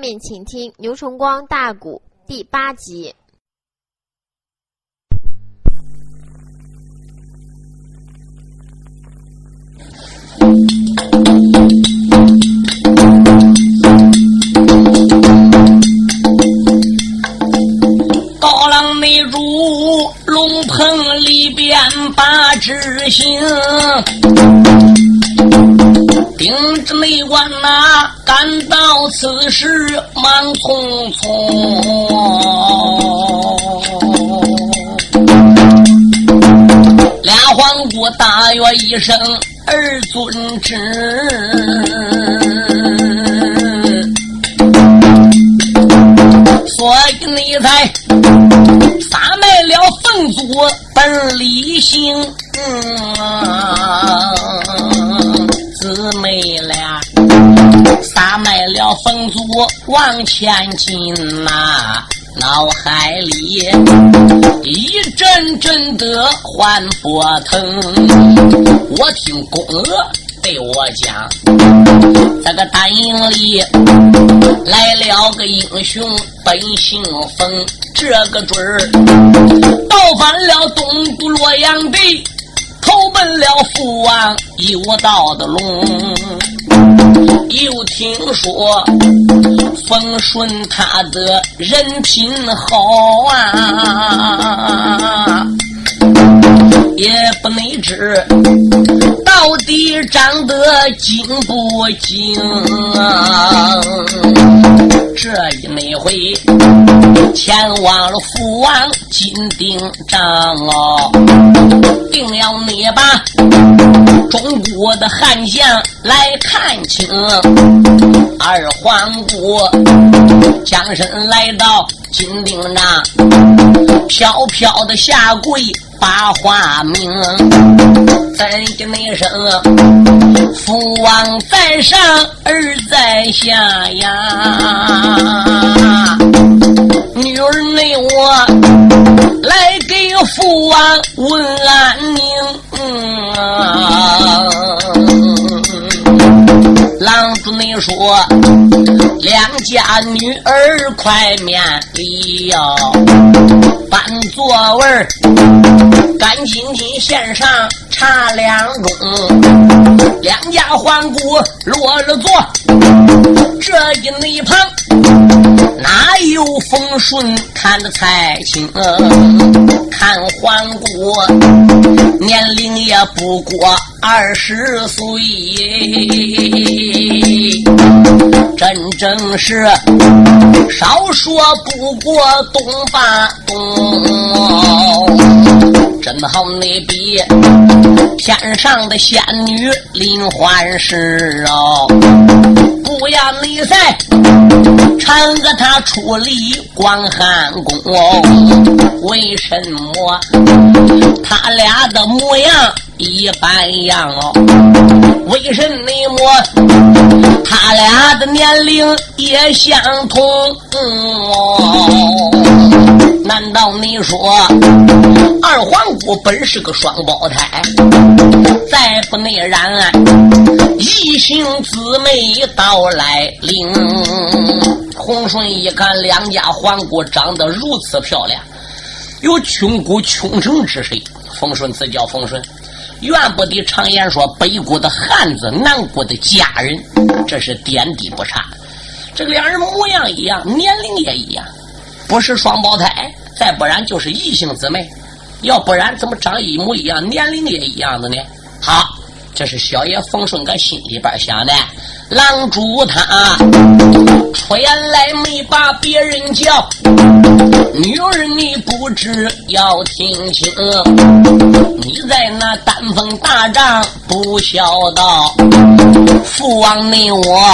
面请听牛崇光大鼓第八集。高郎内入龙棚里边把执行，丁知内官呐，赶到此时忙匆匆，俩皇姑大约一声儿尊旨。所以你才撒卖了凤祖本理性，姊撒卖了凤祖往前进呐，脑海里一阵阵的欢波腾。我听公娥对我讲，这个丹营里来了个英雄，本姓冯，这个准儿倒翻了东都洛阳地，投奔了父王有道的龙。又听说冯顺他的人品好啊。也不内知到底长得精不精啊！这一那回前往了父王金鼎帐哦，定要你把中国的汉将来看清。二皇姑将身来到金鼎帐，飘飘的下跪。把话明，怎的那声父王在上，儿在下呀？女儿内我来给父王问安宁。郎主内说，两家女儿快免礼哟，搬座位儿。赶紧紧献上茶两盅，两家欢姑落了座，这一内旁哪有风顺看得太清？看欢姑年龄也不过二十岁，真正是少说不过东八东。真好，你比天上的仙女林欢事哦！不要你再缠着他出离广寒宫！为什么他俩的模样一般样哦？为什么他俩的年龄也相同？难道你说二皇姑本是个双胞胎？再不内然，异姓姊妹到来临。洪顺一看两家皇姑长得如此漂亮，有穷姑穷城之谁？丰顺自叫丰顺。怨不得常言说，北国的汉子，南国的佳人，这是点滴不差。这两人模样一样，年龄也一样，不是双胞胎。再不然就是异性姊妹，要不然怎么长一模一样，年龄也一样的呢？好，这是小爷冯顺哥心里边想的。狼主他出来没把别人叫，女儿你不知要听清，你在那丹峰大帐不孝道，父王你我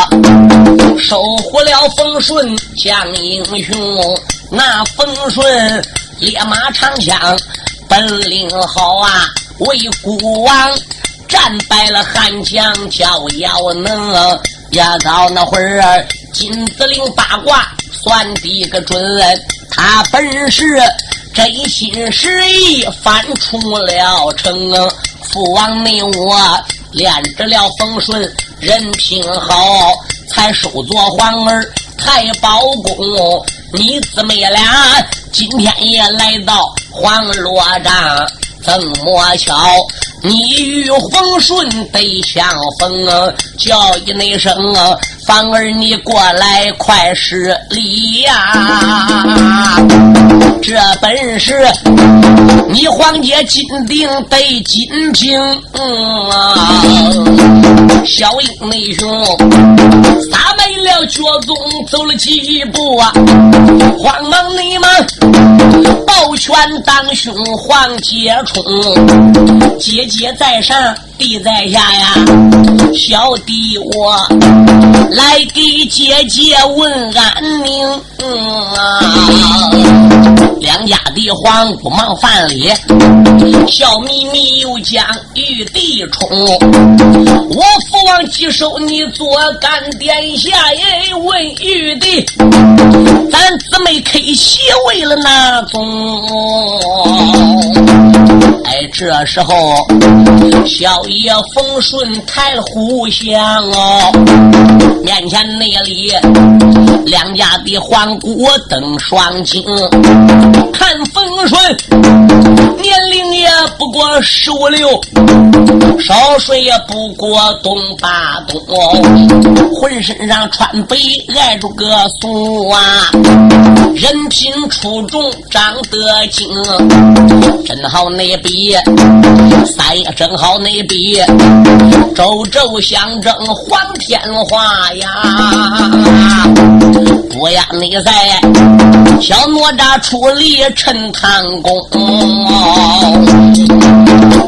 守护了冯顺将英雄。那冯顺烈马长枪，本领好啊！为孤王战败了汉将叫姚能，也到那会儿金子岭八卦算的个准，他本是真心实意翻出了城。父王你我恋着了风顺，人品好，才收做皇儿。太保公，你姊妹俩今天也来到黄罗帐，怎么巧？你与风顺得相逢，叫一那声，反而你过来快施礼呀！这本是你皇姐金定得金瓶，小英内兄撒没了脚踪走了几步啊，慌忙你们抱拳当兄黄杰冲，姐姐在上。弟在下呀，小弟我来给姐姐问安宁。啊，两家的皇姑忙犯礼，笑眯眯又将玉帝宠。我父王接受你做干殿下，也问玉帝，咱姊妹开席为了那宗？哎，这时候小。爷风顺抬虎相哦，面前那里两家的皇姑等双亲，看风顺年龄也不过十五六，少岁也不过东八东，浑身上穿白挨着个松啊，人品出众长得精，真好那比三爷真好那比。周周相争黄天化呀，不呀你在小哪吒出力陈唐宫，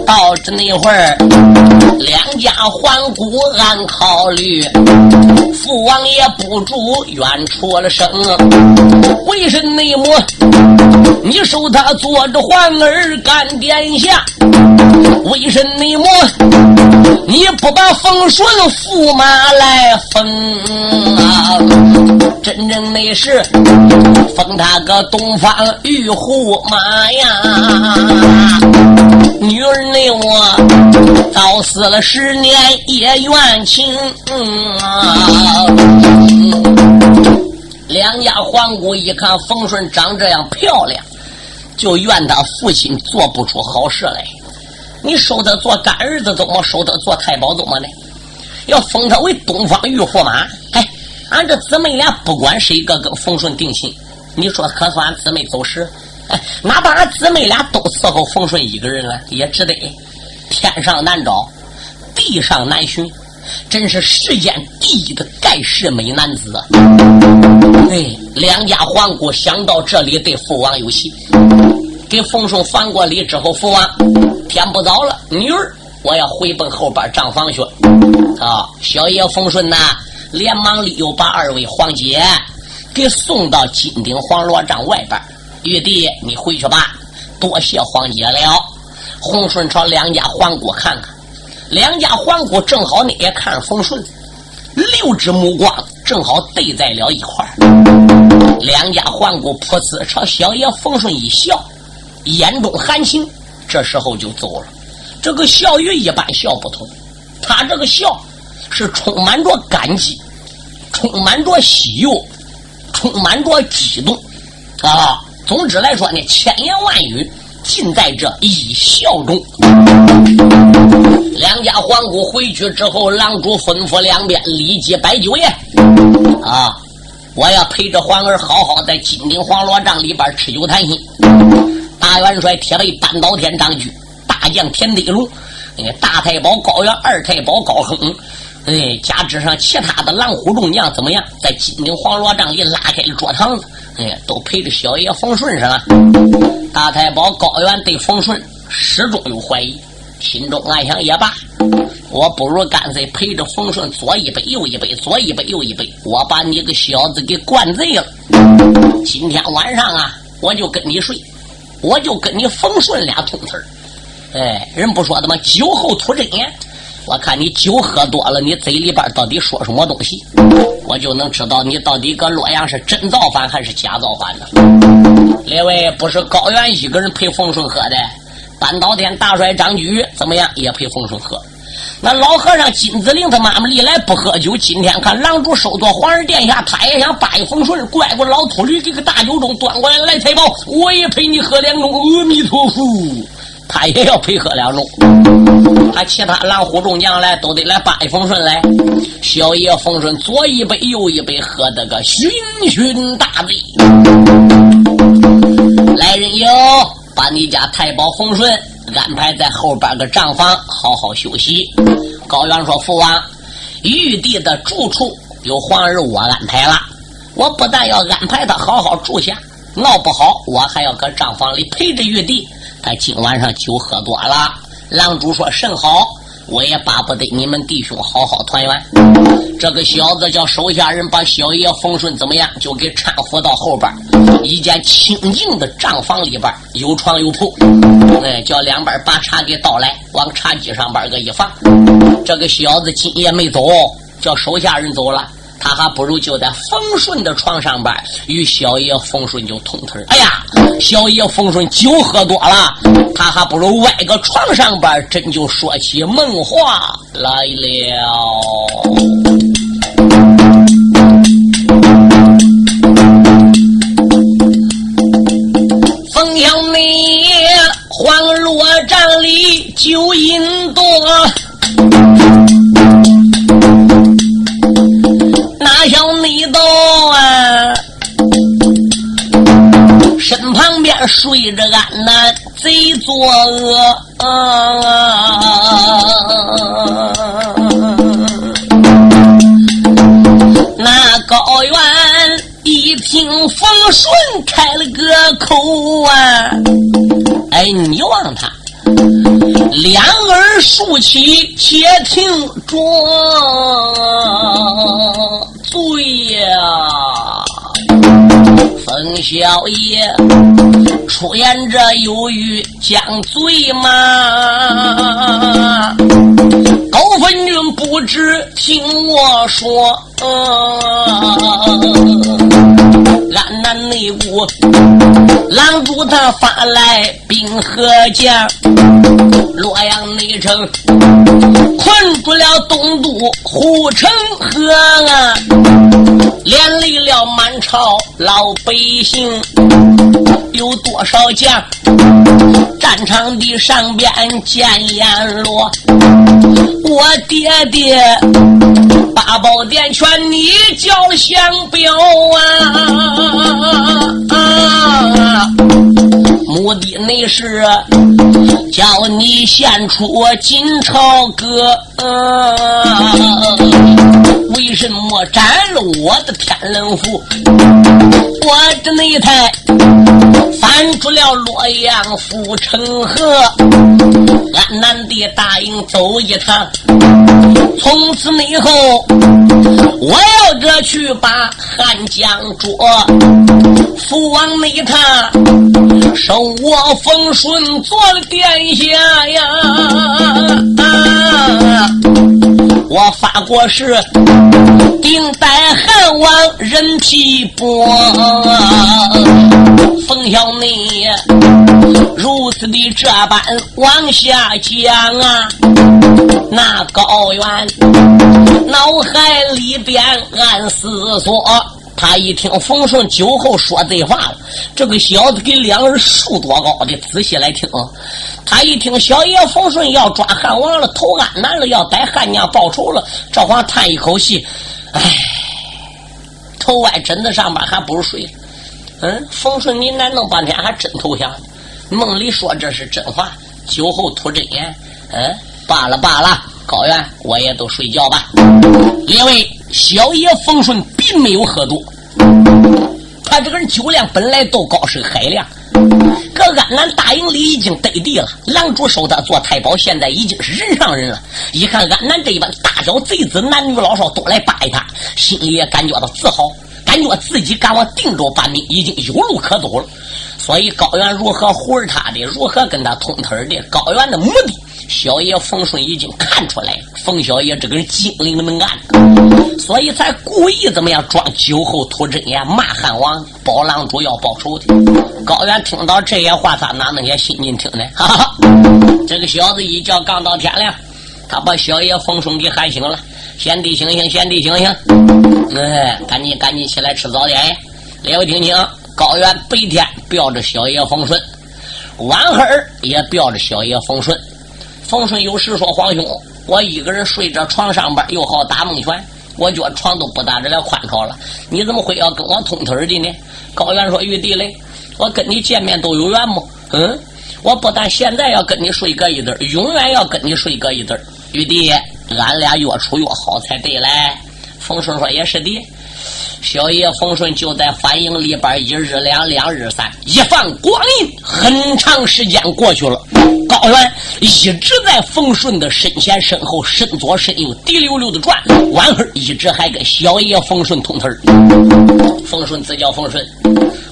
到这那会儿两家皇姑暗考虑，父王爷不住冤出了声，为什内母你收他做着皇儿干殿下？为什内母？你不把风顺驸马来封啊？真正的是封他个东方玉驸马呀！女儿内我早死了十年也怨情啊！两家皇姑一看风顺长这样漂亮，就怨他父亲做不出好事来。你收他做干儿子，怎么收他做太保，怎么的？要封他为东方玉驸马？哎，俺这姊妹俩不管谁个跟冯顺定亲，你说可算俺姊妹走失？哎，哪怕俺姊妹俩都伺候冯顺一个人了，也值得。天上难找，地上难寻，真是世间第一的盖世美男子啊。哎，两家皇姑想到这里，对父王有喜。给冯顺还过礼之后，父王天不早了，女儿我要回奔后边账房去。啊，小爷冯顺呐，连忙里又把二位皇姐给送到金顶黄罗帐外边。玉帝，你回去吧，多谢皇姐了。洪顺朝两家皇姑看看，两家皇姑正好那也看着冯顺，六只目光正好对在了一块儿两家皇姑噗呲朝小爷冯顺一笑。眼中含情，这时候就走了。这个笑与一般笑不同，他这个笑是充满着感激，充满着喜悦，充满着激动啊！总之来说呢，千言万语尽在这一笑中。两家皇姑回去之后，郎主吩咐两边立即摆酒宴啊！我要陪着皇儿好好在金顶黄罗帐里边吃酒谈心。大元帅铁背单刀天张举，大将田德龙，哎，大太保高原，二太保高亨，哎，加之上其他的狼虎众将怎么样？在金陵黄罗帐里拉开了桌堂子，哎，都陪着小爷冯顺上了。大太保高原对冯顺始终有怀疑，心中暗想也罢，我不如干脆陪着冯顺左一杯右一杯，左一杯右一杯，我把你个小子给灌醉了。今天晚上啊，我就跟你睡。我就跟你冯顺俩通词儿，哎，人不说的吗？酒后吐真言。我看你酒喝多了，你嘴里边到底说什么东西，我就能知道你到底搁洛阳是真造反还是假造反呢？列位，不是高原一个人陪冯顺喝的，半岛天大帅张举怎么样也陪冯顺喝。那老和尚金子令他妈妈历来不喝酒，今天看郎主收做皇上殿下，他也想拜风顺，怪过老秃驴给个大酒盅端过来来财宝，我也陪你喝两盅。阿弥陀佛，他也要陪喝两盅。他其他狼虎众将来都得来拜风顺来。小爷风顺左一杯右一杯，喝得个醺醺大醉。来人哟，把你家太保风顺。安排在后边个账房好好休息。高原说：“父王，玉帝的住处由皇儿我安排了。我不但要安排他好好住下，闹不好我还要搁账房里陪着玉帝。他今晚上酒喝多了。”狼主说：“甚好。”我也巴不得你们弟兄好好团圆。这个小子叫手下人把小爷冯顺怎么样，就给搀扶到后边一间清静的账房里边，有床有铺。哎，叫两边把茶给倒来，往茶几上边个一放。这个小子今夜没走，叫手下人走了。他还不如就在丰顺的床上边与小爷丰顺就通腿哎呀，小爷丰顺酒喝多了，他还不如歪个床上边真就说起梦话来了。帐里酒饮多。哪想你到啊，身旁边睡着俺那贼作恶啊！那高原一听风顺开了个口啊，哎，你望他。两耳竖起，且听着，醉呀！冯小爷出言这忧郁将醉吗？高分君不知听我说。安南内部，狼主他发来兵和将，洛阳内城困住了东都护城河啊，连累了满朝老百姓，有多少将战场的上边见阎罗，我爹爹八宝殿劝你叫降表啊！啊！目的那是叫你献出我金朝歌，为什么斩了我的天龙符？我这那台翻出了洛阳府城河，俺南的答应走一趟，从此以后我要这去把汉江捉，父王那他收我丰顺做了殿下呀。啊我发过誓，定待汉王人皮薄。冯小内如此的这般往下讲啊，那高原脑海里边暗思索。他一听冯顺酒后说这话了，这个小子给两人树多高的？仔细来听，他一听小爷冯顺要抓汉王了，投安南了，要逮汉娘报仇了，这话叹一口气，唉，头歪枕子上边还不如睡。嗯，冯顺你难弄半天还真投降，梦里说这是真话，酒后吐真言。嗯，罢了罢了，高原我也都睡觉吧，因为。小爷冯顺并没有喝多，他这个人酒量本来都高，是海量。搁安南大营里已经得地了，狼主收他做太保，现在已经是人上人了。一看安南这一帮大小贼子，男女老少都来拜他，心里也感觉到自豪，感觉自己赶往定州办兵已经有路可走了。所以高原如何护着他的，如何跟他通腿的，高原的目的。小爷冯顺已经看出来，冯小爷这个人精灵能干，所以才故意怎么样装酒后吐真言，骂汉王，包郎主要报仇的。高原听到这些话，他哪能也心进听呢？哈哈，这个小子一觉刚到天亮，他把小爷冯顺给喊醒了：“贤弟醒醒，贤弟醒醒！哎，赶紧赶紧起来吃早点呀！”列位听听，高原白天吊着小爷冯顺，晚黑也吊着小爷冯顺。冯顺有时说：“皇兄，我一个人睡这床上边，又好打梦拳，我觉床都不大这了宽敞了。你怎么会要跟我通腿的呢？”高原说：“玉帝嘞，我跟你见面都有缘么？嗯，我不但现在要跟你睡个一对永远要跟你睡个一对玉帝，俺俩越处越好才对嘞。”冯顺说：“也是的。”小爷冯顺就在反营里边，一日两，两日三，一放光阴，很长时间过去了。高原一直在冯顺的身前身后，身左身右，滴溜溜的转。完后一直还跟小爷冯顺通腿冯顺自叫冯顺，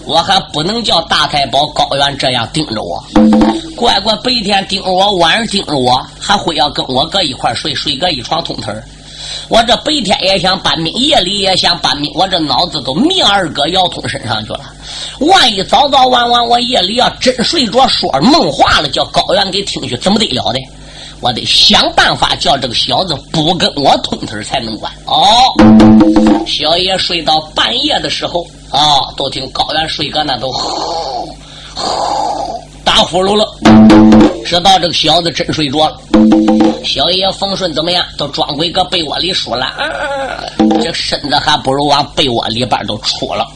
我还不能叫大太保高原这样盯着我。乖乖白天盯着我，晚上盯着我，还会要跟我搁一块睡，睡个一床通腿我这白天也想搬命，夜里也想搬命，我这脑子都命儿搁姚通身上去了。万一早早晚晚我夜里要真睡着说梦话了，叫高原给听去，怎么得了的？我得想办法叫这个小子不跟我通腿才能管。哦，小爷睡到半夜的时候啊，都听高原睡哥那都呼呼打呼噜了，知道这个小子真睡着了。小爷冯顺怎么样？都装鬼搁被窝里说了，这身子还不如往被窝里边都出了。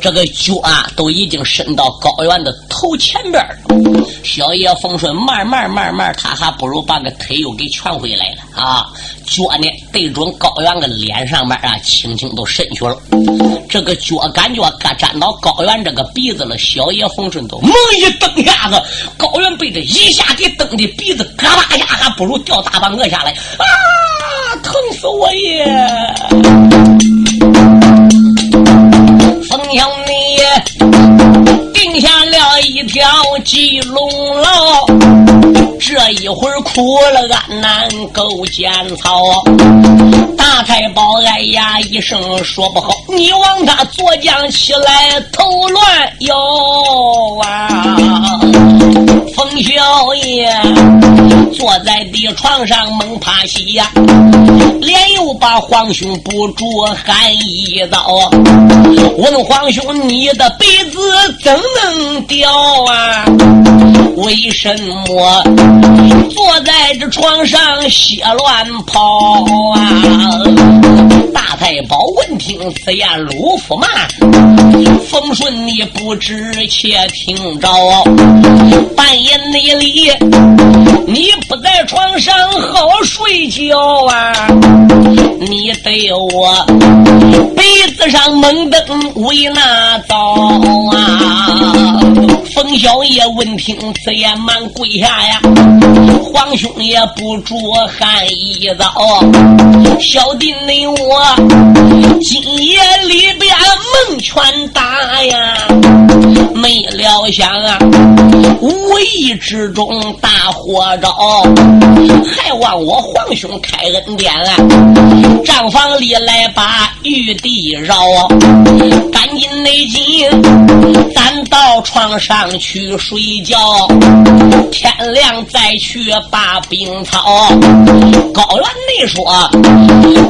这个脚啊，都已经伸到高原的头前边了。小爷冯顺慢慢慢慢，他还不如把个腿又给蜷回来了啊。脚呢，对准高原的脸上面啊，轻轻都伸去了。这个脚感觉搁沾到高原这个鼻子了，小爷冯顺都猛一蹬下子，高原被这一下给蹬的鼻子嘎巴一下，还不如掉大半个下来啊！疼死我也！定下了一条鸡笼牢。这一会儿苦了，俺难够见草。大太保哎呀一声说不好，你往他坐将起来，头乱摇啊！冯小爷坐在地床上猛趴西呀，连又把皇兄不住喊一道：问皇兄，你的鼻子怎能掉啊？为什么坐在这床上血乱跑啊？大太保闻听此言，鲁夫骂：风顺你不知且听着，半夜内里你不在床上好睡觉啊？你对我被子上猛蹬为哪遭啊？冯小爷闻听此言，忙跪下呀！皇兄也不住喊一遭，小弟你我今夜里边蒙拳打呀，没料想啊，无意之中大火着，还望我皇兄开恩典啊！账房里来把玉帝饶，赶紧内急，咱到床上去睡觉，天亮再去把兵操。高原内说，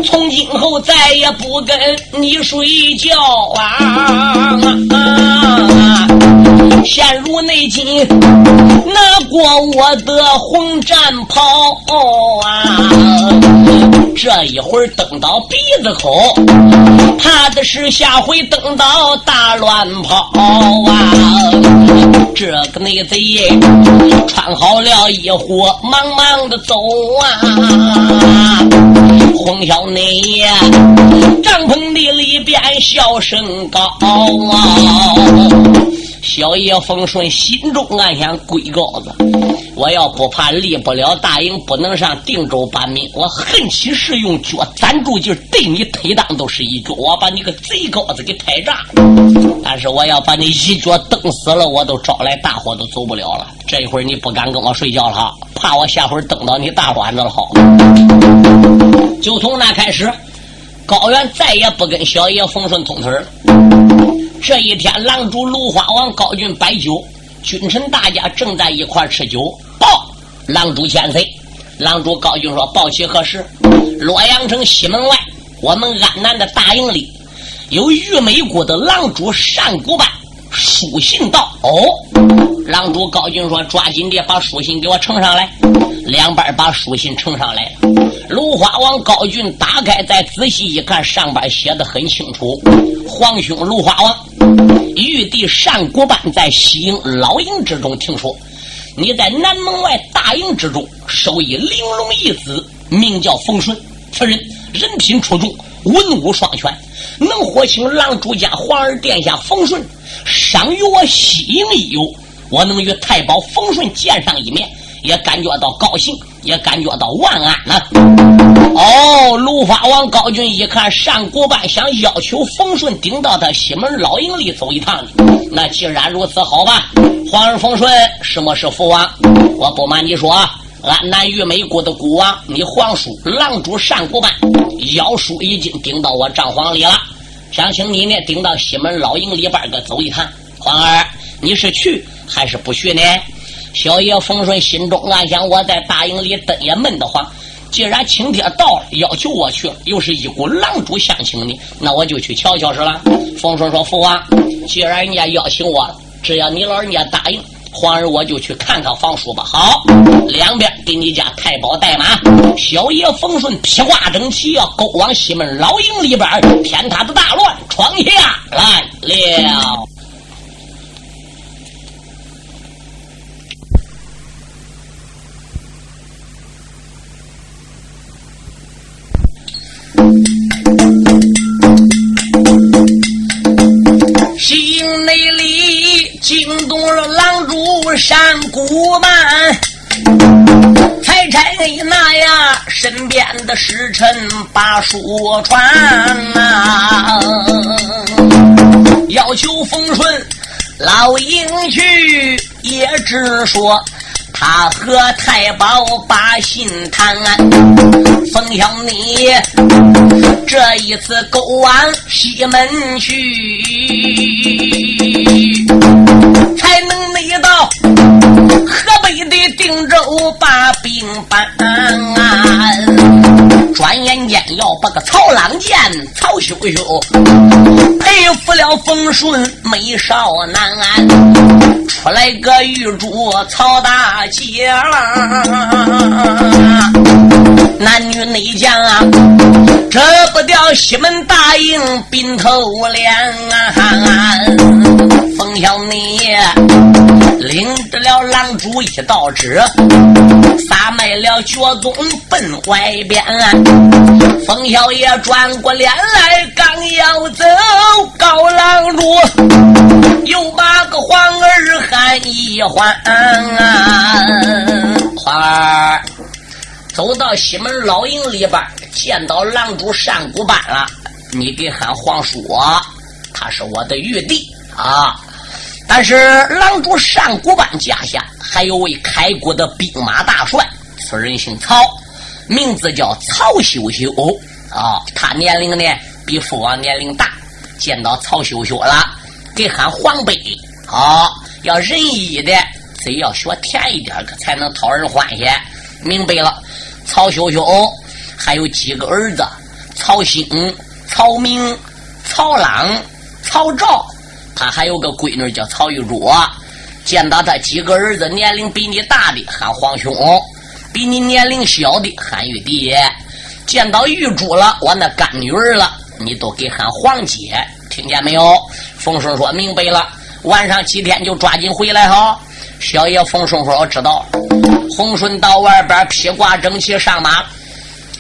从今后再也不跟你睡觉啊！陷入内今拿过我的红战袍啊！这一会儿等到鼻子口，怕的是下回等到大乱跑啊！这个内贼穿好了衣服，忙忙的走啊！红小内帐篷的里边笑声高啊！小爷冯顺心中暗想：龟羔子，我要不怕立不了大营，不能上定州搬命，我恨起是用脚攒住劲，对你推裆都是一脚，我把你个贼羔子给拍炸。但是我要把你一脚蹬死了，我都招来大伙，都走不了了。这一会儿你不敢跟我睡觉了，怕我下回蹬到你大卵子了好。就从那开始，高原再也不跟小爷冯顺通腿了。这一天，狼主芦花王高俊摆酒，君臣大家正在一块吃酒。报，狼主千岁，狼主高俊说：“报喜何事？洛阳城西门外，我们安南的大营里，有玉美国的狼主单古班书信到。哦，狼主高俊说：“抓紧的把书信给我呈上来。”两边把书信呈上来了。芦花王高俊打开，再仔细一看，上边写的很清楚：“皇兄芦花王，玉帝单古班在西营老营之中听说。”你在南门外大营之中收一玲珑一子，名叫冯顺。此人人品出众，文武双全，能活请郎主家皇儿殿下冯顺，赏与我西营一游。我能与太保冯顺见上一面，也感觉到高兴，也感觉到万安呢。哦，卢法王高俊一看上国办想要求冯顺顶到他西门老营里走一趟，那既然如此，好吧。皇儿冯顺，什么是父王？我不瞒你说，俺南玉美国的孤王，你皇叔狼主上国办，妖叔已经顶到我帐房里了，想请你呢顶到西门老营里边儿个走一趟。皇儿，你是去还是不去呢？小爷丰顺心中暗想：我在大营里等也闷得慌，既然请帖到了，要求我去，又是一股狼主相请的，那我就去瞧瞧是了。丰顺说：父王，既然人家邀请我了。只要你老人家答应，皇儿我就去看看房叔吧。好，两边给你家太保带马，小爷冯顺披挂整齐，要勾往西门老营里边，天塌的大乱闯下来了。营内里。惊动了狼主山谷曼，才差那呀身边的使臣把书传呐，要求风顺老营去，也只说他和太保把信谈。奉向你这一次勾完西门去。北的定州把兵搬。转眼间要把个曹朗见曹秀秀佩服了风顺美少男，出来个玉主曹大姐，男女内将啊，遮不掉西门大营兵头脸啊。冯小你领着了狼主一道旨，撒卖了绝宗奔外边。冯小爷转过脸来，刚要走，高狼主又把个黄儿喊一唤。黄儿走到西门老营里边，见到狼主上古班了，你给喊皇叔，他是我的玉帝啊。但是狼主上古班家下还有位开国的兵马大帅，此人姓曹，名字叫曹秀秀啊。他年龄呢比父王年龄大，见到曹秀秀了，给喊皇伯。好，要仁义的，贼要学甜一点可才能讨人欢喜。明白了，曹秀秀还有几个儿子：曹兴、曹明、曹朗、曹昭。他还有个闺女叫曹玉珠，见到他几个儿子年龄比你大的喊皇兄，比你年龄小的喊玉帝。见到玉珠了，我那干女儿了，你都给喊皇姐，听见没有？冯顺说明白了，晚上几天就抓紧回来哈。小爷冯顺说我知道。洪顺到外边披挂整齐上马，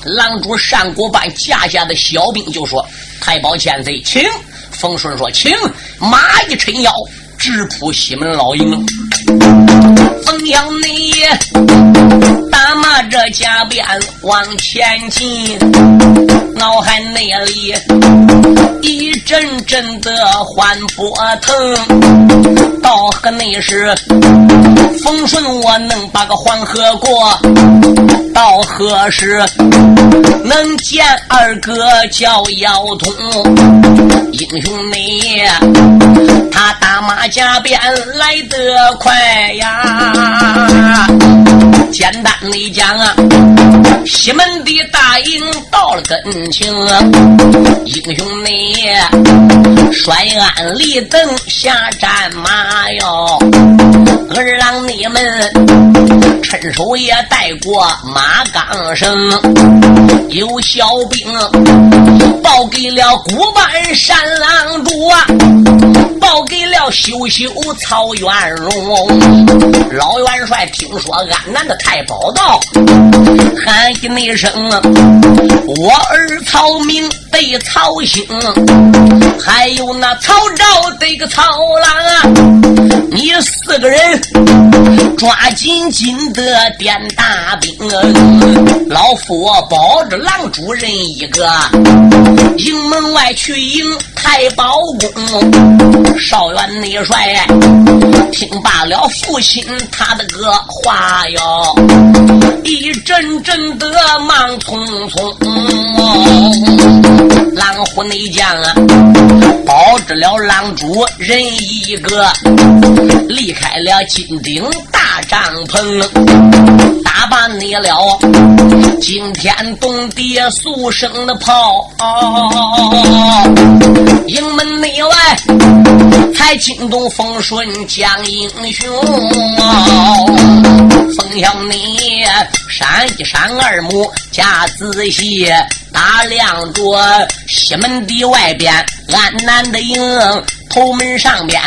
狼主单国班架下的小兵就说：“太保千岁，请。”冯顺说：“请马一抻腰，直扑西门老营。冯阳你打马着加鞭往前进，脑海内里一阵阵的欢波腾。到河内时，冯顺我能把个黄河过。”到何时能见二哥叫姚通？英雄你，他打马加鞭来得快呀！简单的讲啊，西门的大营到了跟前，英雄你摔鞍立等下战马哟，二郎你们趁手也带过马岗绳，有小兵报给了古板山狼主啊，报给了羞羞曹元荣，老元帅听说安南的太保道，喊一声，我儿曹明对曹兴，还有那曹昭对个曹郎啊，你四个人抓紧紧的点大兵，老夫保着郎主人一个，营门外去迎太保公。少元内帅听罢了父亲他的个话哟，一阵阵的忙匆匆。狼虎内将啊，保着了狼主人一个，离开了金顶大帐篷，打扮你了。惊天动地速声的炮，营门内外才惊动风顺将英雄，风向你闪一闪二目加仔细。打量着西门的外边，安南的营，头门上边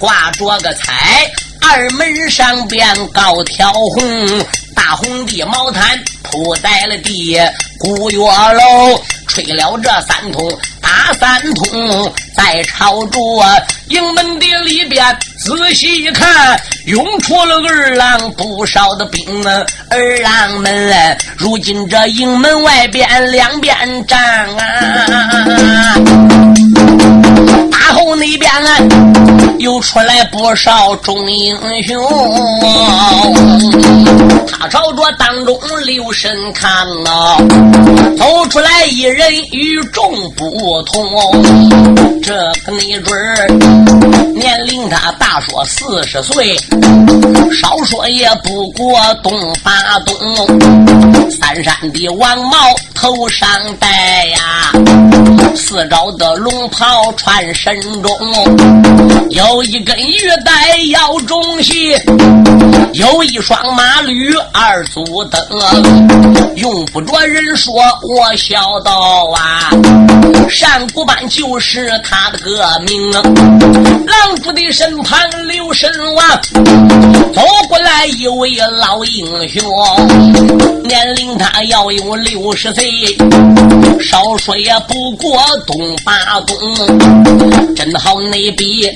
挂着个彩，二门上边高挑红，大红的毛毯铺在了地，古月楼吹了这三通。打三通，再朝着营门的里边仔细一看，涌出了二郎不少的兵啊！二郎们如今这营门外边两边站啊，大后那边啊又出来不少众英雄，他朝着当中留神看啊，走出来一人与众不。同，这个没准儿年龄他大说四十岁，少说也不过东八东。三山的王帽头上戴呀，四招的龙袍穿身中，有一根玉带腰中系，有一双马驴二足蹬，用不着人说，我小道啊。单古班就是他的个名，狼主的身旁刘神王走过来一位老英雄，年龄他要有六十岁，少说也不过东八东，真好那比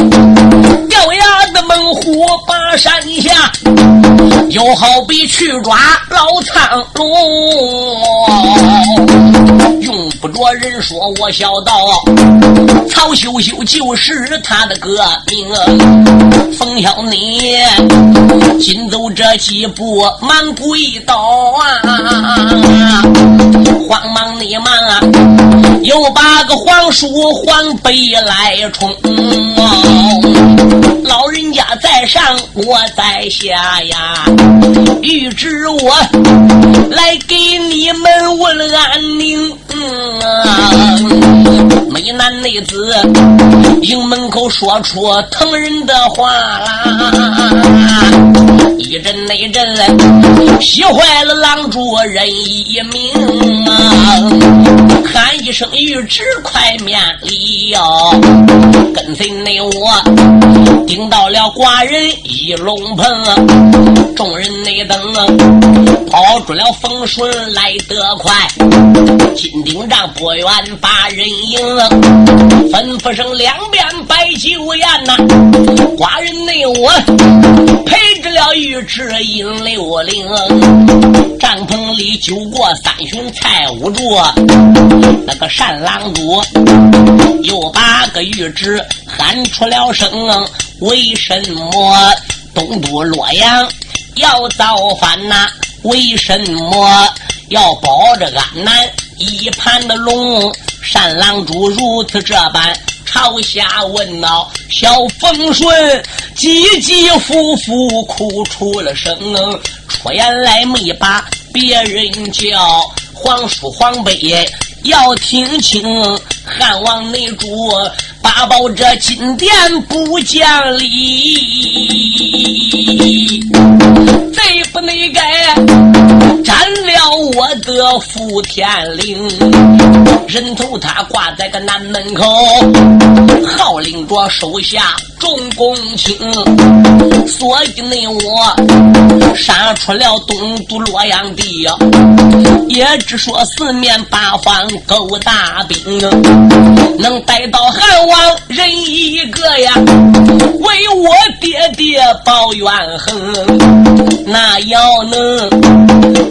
掉牙的猛虎把山下，又好比去抓老苍龙，用不着人说我小。道曹秀秀就是他的个名，冯小你紧走这几步满跪倒啊，慌忙你忙又把个黄书黄背来冲，老人家在上我在下呀，预知我来给你们问安宁。美男美子营门口说出疼人的话啦，一阵那阵喜坏了郎主人一命啊！喊一声玉旨快面礼哟，跟随内我顶到了寡人一龙棚，众人内等跑出了风顺来得快，金顶帐不远把人迎。吩咐声两边摆酒宴呐，寡人内我陪着了玉旨引六灵，帐篷里酒过三巡菜五桌，那个单郎主又把个玉旨喊出了声，为什么东都洛阳要造反呐？为什么要保着安南一盘的龙？单郎主如此这般朝下问道：“小风顺急急复复哭出了声，出言来没把别人叫，皇叔皇伯要听清，汉王内主八宝这金殿不讲理，贼不内该斩了我的福天灵，人头他挂在个南门口，号令着手下。众公卿，所以内我杀出了东都洛阳地呀，也只说四面八方勾大兵，能逮到汉王人一个呀，为我爹爹报怨恨，那要能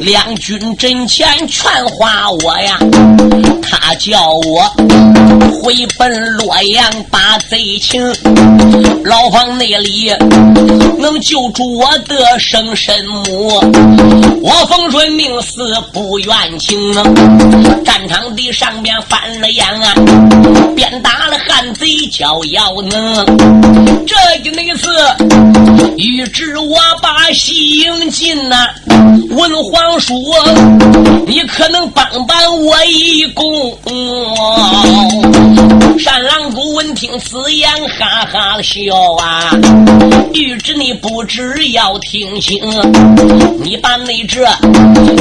两将军阵前劝化我呀，他叫我回奔洛阳把贼擒。牢房内里能救出我的生身母，我冯顺命死不愿情。战场的上边翻了眼啊，鞭打了汉贼叫要能。这一那次预知我把西营进呐，文皇叔，你可能帮帮我一功。单狼谷闻听此言，哈哈笑啊！玉旨你不知要听清，你把那这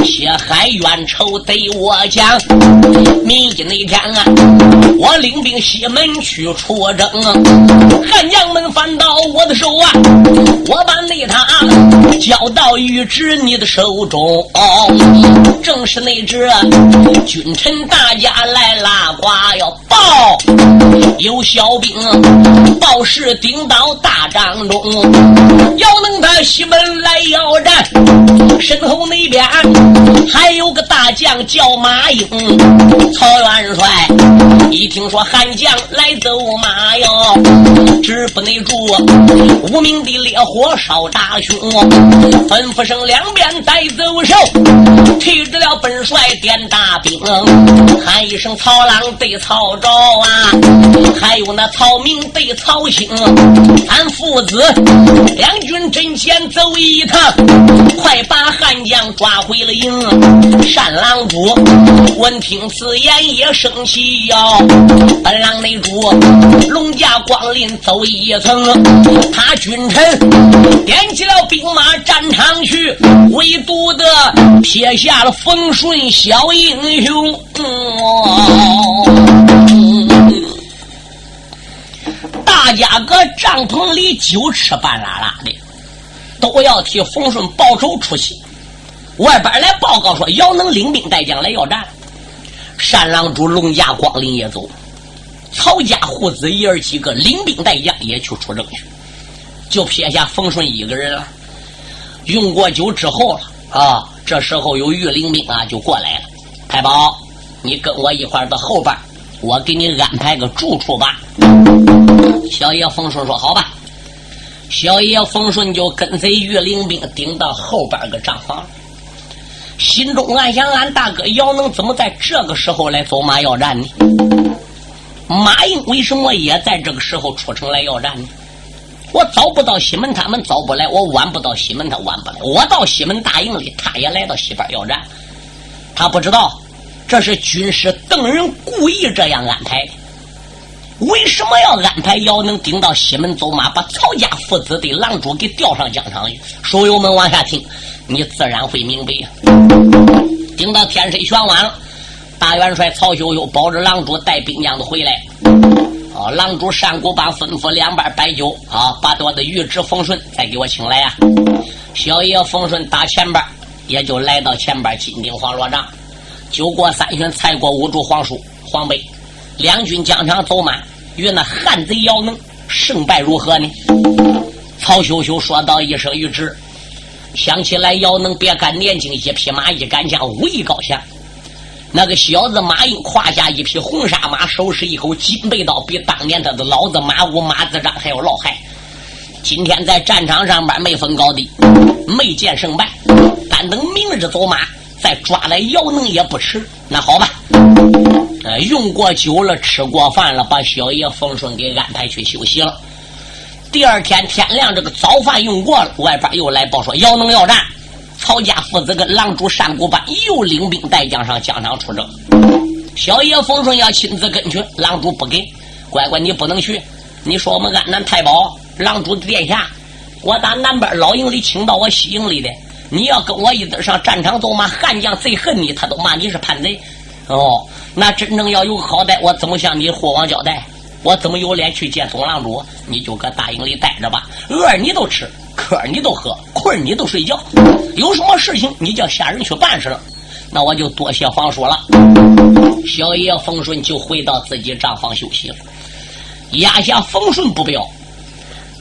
血海冤仇对我讲。明天那天啊，我领兵西门去出征，汉将们反倒到我的手啊，我把那他交到玉旨你的手中。正是那只君臣大家来拉呱要报。有小兵报事顶到大帐中，要能他西门来要战，身后那边还有个大将叫马英。曹元帅一听说韩将来走马哟，止不内住，无名的烈火烧大胸，吩咐声两边带走手，提着了本帅点大兵，喊一声曹郎对曹昭啊。还有那曹明对曹兴，俺父子两军阵前走一趟，快把汉将抓回了营。单郎主闻听此言也生气哟，本郎内主龙驾光临走一层，他君臣点起了兵马战场去，唯独的撇下了丰顺小英雄。大家搁帐篷里酒吃半拉拉的，都要替冯顺报仇出气。外边来报告说，姚能领兵带将来要战。单郎主龙家光临也走，曹家父子爷儿几个领兵带将也去出征去，就撇下冯顺一个人了。用过酒之后了啊，这时候有御林兵啊就过来了。太保，你跟我一块儿到后边，我给你安排个住处吧。小爷冯顺说：“好吧。”小爷冯顺就跟随御林兵顶到后边个帐房，心中暗想：俺大哥姚能怎么在这个时候来走马要战呢？马英为什么也在这个时候出城来要战呢？我早不到西门，他们早不来；我晚不到西门，他晚不来。我到西门大营里，他也来到西边要战。他不知道，这是军师邓人故意这样安排的。为什么要安排姚能顶到西门走马，把曹家父子的狼主给吊上疆场去？书友们往下听，你自然会明白。顶到天色全晚了，大元帅曹休又保着狼主带兵将都回来。啊，狼主单谷帮吩咐两边摆酒，啊，把我的御旨冯顺再给我请来呀。小爷冯顺打前边，也就来到前边金顶黄罗帐。酒过三巡，菜过五盅，黄叔黄杯，两军疆场走满。与那汉贼姚能胜败如何呢？曹休休说道一声：“谕旨。”想起来，姚能别看年轻，一匹马，一杆枪，武艺高强。那个小子马英胯下一匹红纱马，手持一口金背刀，比当年他的老子马武马子章还要老害。今天在战场上边没分高低，没见胜败，但等明日走马，再抓来姚能也不迟。那好吧。呃，用过酒了，吃过饭了，把小爷冯顺给安排去休息了。第二天天亮，这个早饭用过了，外边又来报说要能要战。曹家父子跟狼主单谷班又领兵带将上疆场出征。小爷冯顺要亲自跟去，狼主不给，乖乖你不能去。你说我们安南太保，狼主殿下，我打南边老营里请到我西营里的，你要跟我一对上战场走吗？汉将最恨你，他都骂你是叛贼。哦，那真正要有个好歹，我怎么向你霍王交代？我怎么有脸去见总狼主？你就搁大营里待着吧，饿你都吃，渴你都喝，你都睡觉。有什么事情你叫下人去办事了，那我就多谢方叔了。小爷冯顺就回到自己帐房休息了。压下冯顺不表。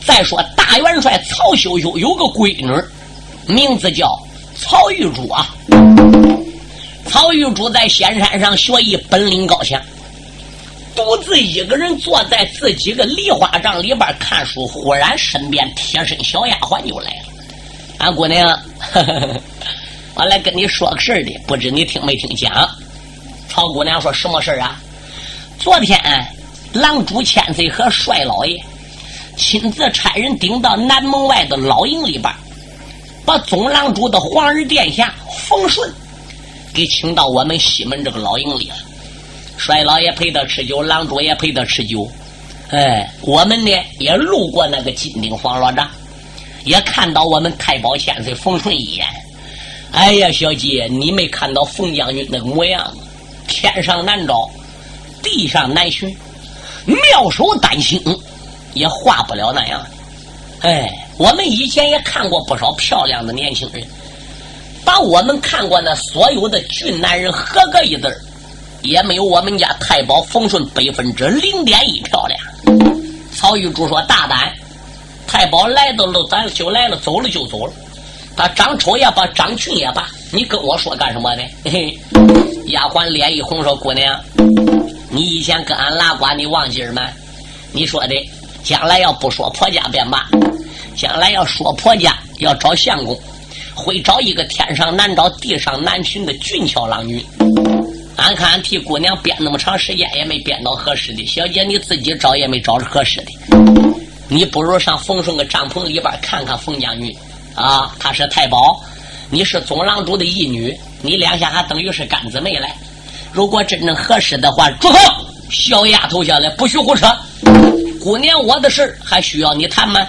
再说大元帅曹秀秀有个闺女，名字叫曹玉珠啊。曹玉珠在仙山上学艺，本领高强。独自一个人坐在自己个梨花帐里边看书，忽然身边贴身小丫鬟就来了。俺姑娘，呵呵我来跟你说个事儿的，不知你听没听讲？曹姑娘说什么事儿啊？昨天狼主千岁和帅老爷亲自差人顶到南门外的老营里边，把总狼主的皇儿殿下冯顺给请到我们西门这个老营里了。帅老爷陪他吃酒，郎主也陪他吃酒。哎，我们呢也路过那个金顶黄罗帐，也看到我们太保千岁冯顺一眼。哎呀，小姐，你没看到冯将军那个模样？天上难找，地上难寻，妙手丹心也画不了那样。哎，我们以前也看过不少漂亮的年轻人，把我们看过那所有的俊男人合个一字儿。也没有我们家太保冯顺百分之零点一漂亮。曹玉珠说：“大胆，太保来到了，咱就来了；走了就走了。他长丑也罢，长俊也罢，你跟我说干什么呢？”，丫鬟脸一红说：“姑娘，你以前跟俺拉呱，你忘记了吗？你说的，将来要不说婆家便罢，将来要说婆家要找相公，会找一个天上难找、地上难寻的俊俏郎君。”俺看俺替姑娘编那么长时间也没编到合适的，小姐你自己找也没找着合适的，你不如上冯顺个帐篷里边看看冯将军啊，他是太保，你是总郎主的义女，你两下还等于是干姊妹嘞。如果真正合适的话，住口！小丫头下来，不许胡扯。姑娘我的事还需要你谈吗？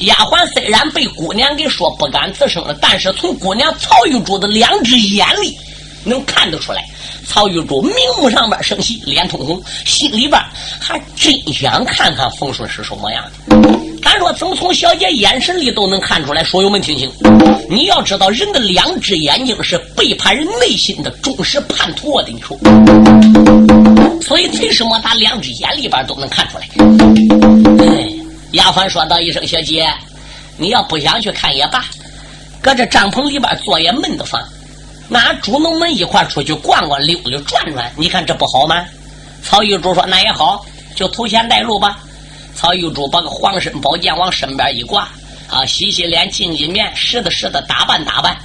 丫鬟虽然被姑娘给说不敢吱声了，但是从姑娘曹玉珠的两只眼里能看得出来。曹玉珠明目上边生气，脸通红，心里边还真想看看冯顺是什么样的。咱说怎么从小姐眼神里都能看出来？书友们听清，你要知道人的两只眼睛是背叛人内心的忠实叛徒啊！的你说，所以为什么他两只眼里边都能看出来？哎，丫鬟说道一声：“小姐，你要不想去看也罢，搁这帐篷里边坐也闷得慌。”那主农们一块出去逛逛、溜溜转转，你看这不好吗？曹玉珠说：“那也好，就头前带路吧。”曹玉珠把个黄身宝剑往身边一挂，啊，洗洗脸、净净面，拾掇拾掇，打扮打扮，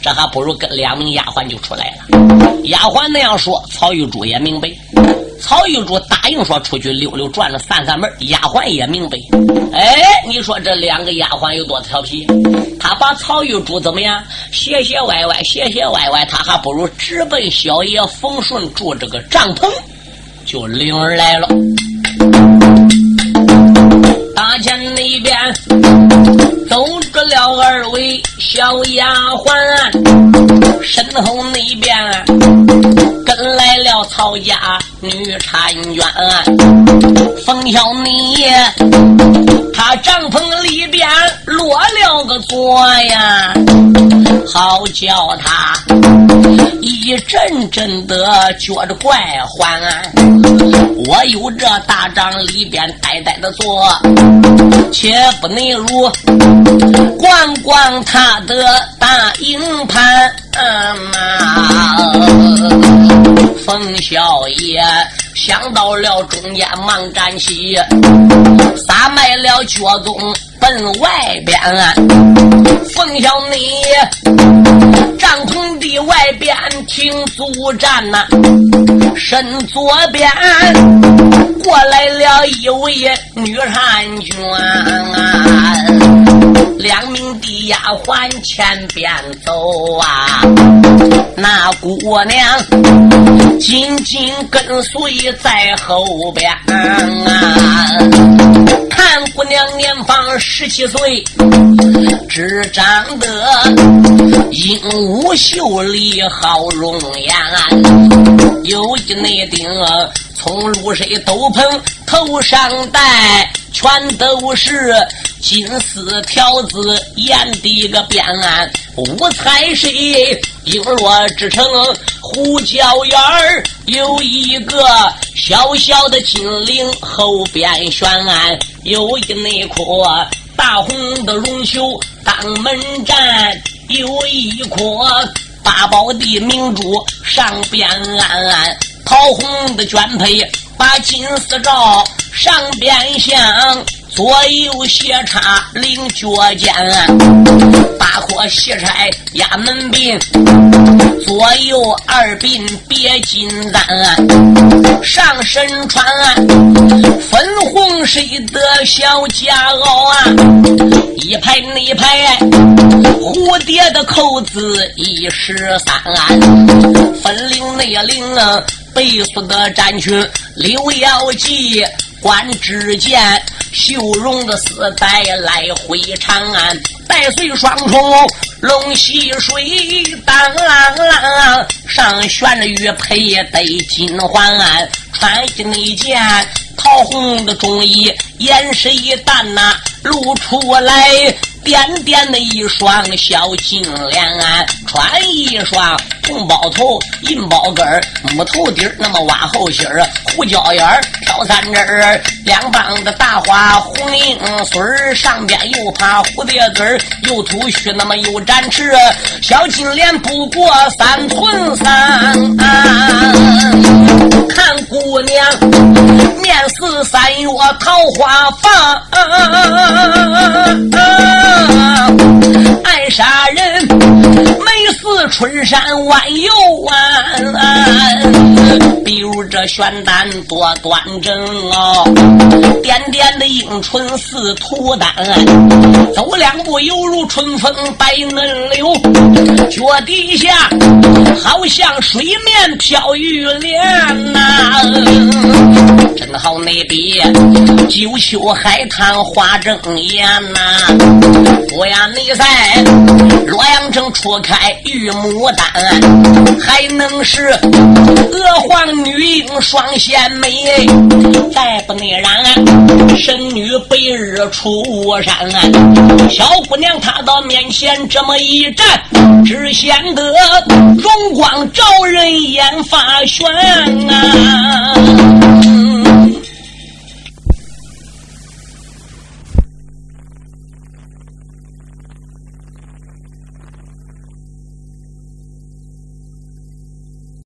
这还不如跟两名丫鬟就出来了。丫鬟那样说，曹玉珠也明白。曹玉珠答应说出去溜溜转转、散散闷丫鬟也明白。哎，你说这两个丫鬟有多调皮？他把曹玉珠怎么样？斜斜歪歪，斜斜歪歪，他还不如直奔小爷冯顺住这个帐篷，就领儿来了。大前那边走了二位小丫鬟，身后那边跟来了曹家女婵娟，冯小妮。他帐篷里边落了个座呀，好叫他一阵阵的觉着怪欢。我有这大帐里边呆呆的坐，且不内如逛逛他的大营盘嘛。冯小爷。想到了中间，忙站起，撒迈了脚踪奔外边。冯小你帐篷的外边停足站呐，身左边过来了一位女婵娟。丫鬟前边走啊，那姑娘紧紧跟随在后边啊。看姑娘年方十七岁，只长得英武秀丽好容颜，有一那顶从露水斗篷头上戴。全都是金丝条子沿的一个边，五彩石璎珞织成胡椒眼儿，有一个小小的金铃后边悬，有一内颗大红的绒球当门站，有一颗八宝的明珠上边安，桃红的绢佩把金丝罩。上边镶左右斜插领脚尖，八颗喜钗压门鬓，左右二鬓别金簪，上身穿粉红色的小夹袄啊，一排内排蝴蝶的扣子一十三，分领内领白色的战群，刘幺记。观只见秀荣的丝带来回长安，带随双重龙戏水当啷，上悬着玉佩得金环，穿一件桃红的中衣，眼神一淡呐，露出来。点点的一双小金莲，穿一双红包头银包跟，木头底儿那么挖后心儿，胡椒眼儿挑三针儿，两帮的大花红缨穗儿，上边又爬蝴蝶根儿，又吐须那么又展翅，小金莲不过三寸三，看姑娘面似三月桃花放。爱杀人，没似春山弯又弯。比如这玄丹多端正哦，点点的樱唇似吐丹，走两步犹如春风白嫩柳，脚底下好像水面飘玉莲呐。真好那笔九秋海棠花正艳呐。我呀，你在洛阳城初开玉牡丹，还能是娥皇女英双仙美，再不内然，神女白日出山。小姑娘她到面前这么一站，只显得容光照人，眼发眩啊。